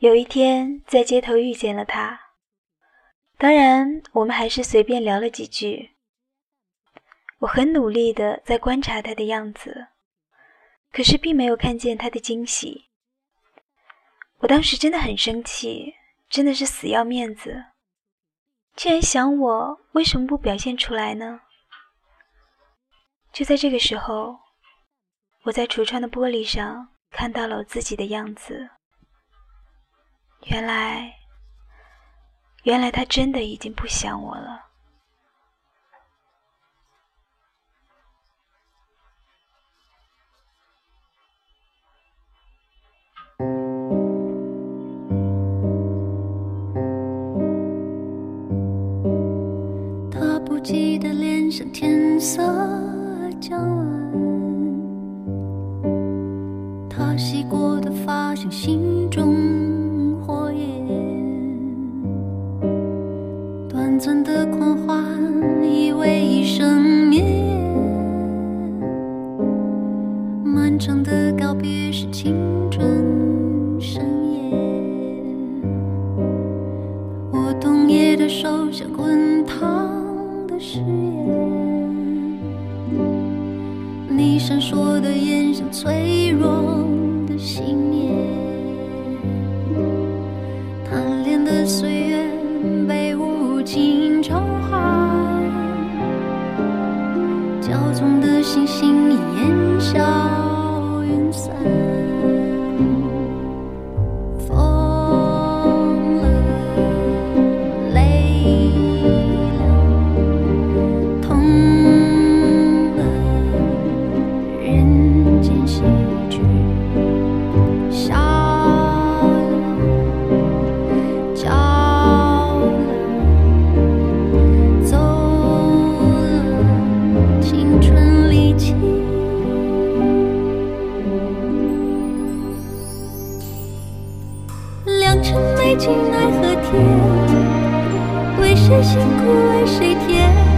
有一天在街头遇见了他，当然我们还是随便聊了几句。我很努力的在观察他的样子，可是并没有看见他的惊喜。我当时真的很生气，真的是死要面子。既然想我，为什么不表现出来呢？就在这个时候，我在橱窗的玻璃上看到了我自己的样子。原来，原来他真的已经不想我了。他不羁的脸像天色将晚，他洗过的发像心中。短的狂欢，以为一生绵延；漫长的告别是青春盛宴。我冬夜的手像滚烫的誓言，你闪烁的眼像脆弱的信念。梦中的星星已烟消云散。吹进奈何天为谁辛苦为谁甜？